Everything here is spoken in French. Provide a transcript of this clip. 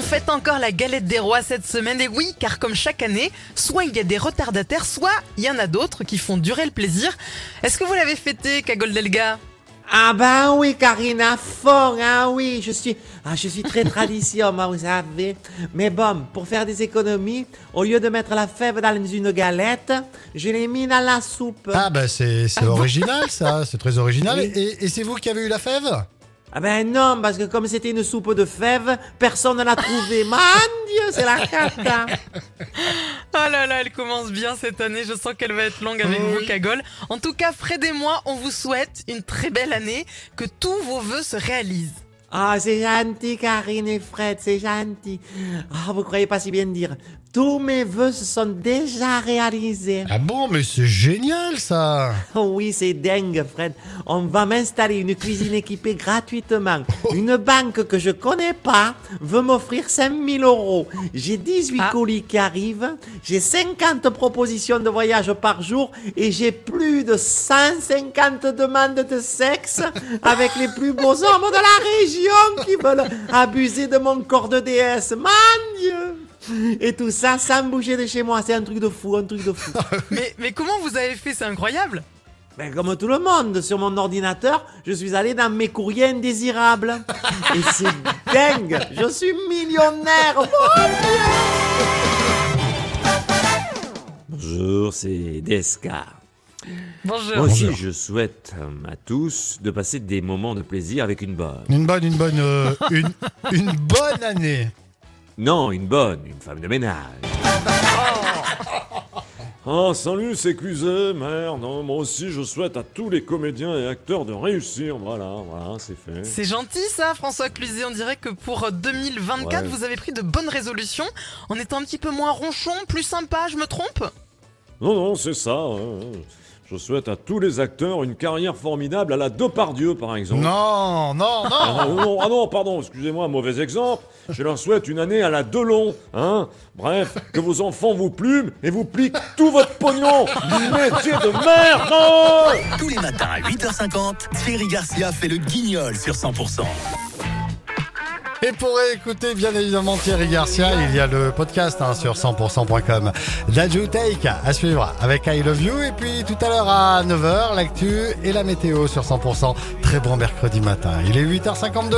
On fête encore la galette des rois cette semaine et oui, car comme chaque année, soit il y a des retardataires, soit il y en a d'autres qui font durer le plaisir. Est-ce que vous l'avez fêté, Cagole Delga? Ah ben oui, Karina, fort, ah oui, je suis, ah, je suis très tradition, vous savez. Mais bon, pour faire des économies, au lieu de mettre la fève dans une galette, je l'ai mis dans la soupe. Ah bah c'est c'est original ça, c'est très original. Oui. Et, et c'est vous qui avez eu la fève? Ah ben non, parce que comme c'était une soupe de fèves, personne ne l'a trouvée. Mon Dieu, c'est la cata. Oh là là, elle commence bien cette année, je sens qu'elle va être longue avec vous, Cagole. En tout cas, Fred et moi, on vous souhaite une très belle année, que tous vos vœux se réalisent. Ah, c'est gentil, Karine et Fred, c'est gentil. Ah, vous croyez pas si bien dire. Tous mes vœux se sont déjà réalisés. Ah bon, mais c'est génial ça Oh oui, c'est dingue, Fred. On va m'installer une cuisine équipée gratuitement. Une banque que je connais pas veut m'offrir 5000 euros. J'ai 18 Ah. colis qui arrivent. J'ai 50 propositions de voyage par jour et j'ai plus de 150 demandes de sexe avec les plus beaux hommes de la région qui veulent abuser de mon corps de déesse. Mon Dieu! Et tout ça sans bouger de chez moi. C'est un truc de fou, un truc de fou. Mais, mais comment vous avez fait? C'est incroyable Ben, comme tout le monde, sur mon ordinateur, je suis allé dans mes courriers indésirables. Et c'est dingue, je suis millionnaire. Bonjour, c'est Desca. Bonjour. Moi aussi, Bonjour. je souhaite euh, à tous de passer des moments de plaisir avec une bonne. Une bonne, une bonne, euh, une, une bonne année Non, une bonne, une femme de ménage. Ah, salut, c'est Cluzet, merde. Moi aussi, je souhaite à tous les comédiens et acteurs de réussir. Voilà, voilà, c'est fait. C'est gentil ça, François Cluzet. On dirait que pour euh, 2024, Ouais. vous avez pris de bonnes résolutions en étant un petit peu moins ronchon, plus sympa, je me trompe? Non, non, c'est ça. hein. Je souhaite à tous les acteurs une carrière formidable à la Depardieu, par exemple. Non, non, Ah non non, ah non, pardon, excusez-moi, mauvais exemple. Je leur souhaite une année à la Delon, hein. Bref, que vos enfants vous plument et vous pliquent tout votre pognon. Métier de merde, non Tous les matins à 8h50, Thierry Garcia fait le guignol sur 100%. Et pour écouter bien évidemment Thierry Garcia, il y a le podcast hein, sur 100%.com. Daju Take à suivre avec I Love You. Et puis tout à l'heure à 9h, l'actu et la météo sur 100%. Très bon mercredi matin. Il est 8h52.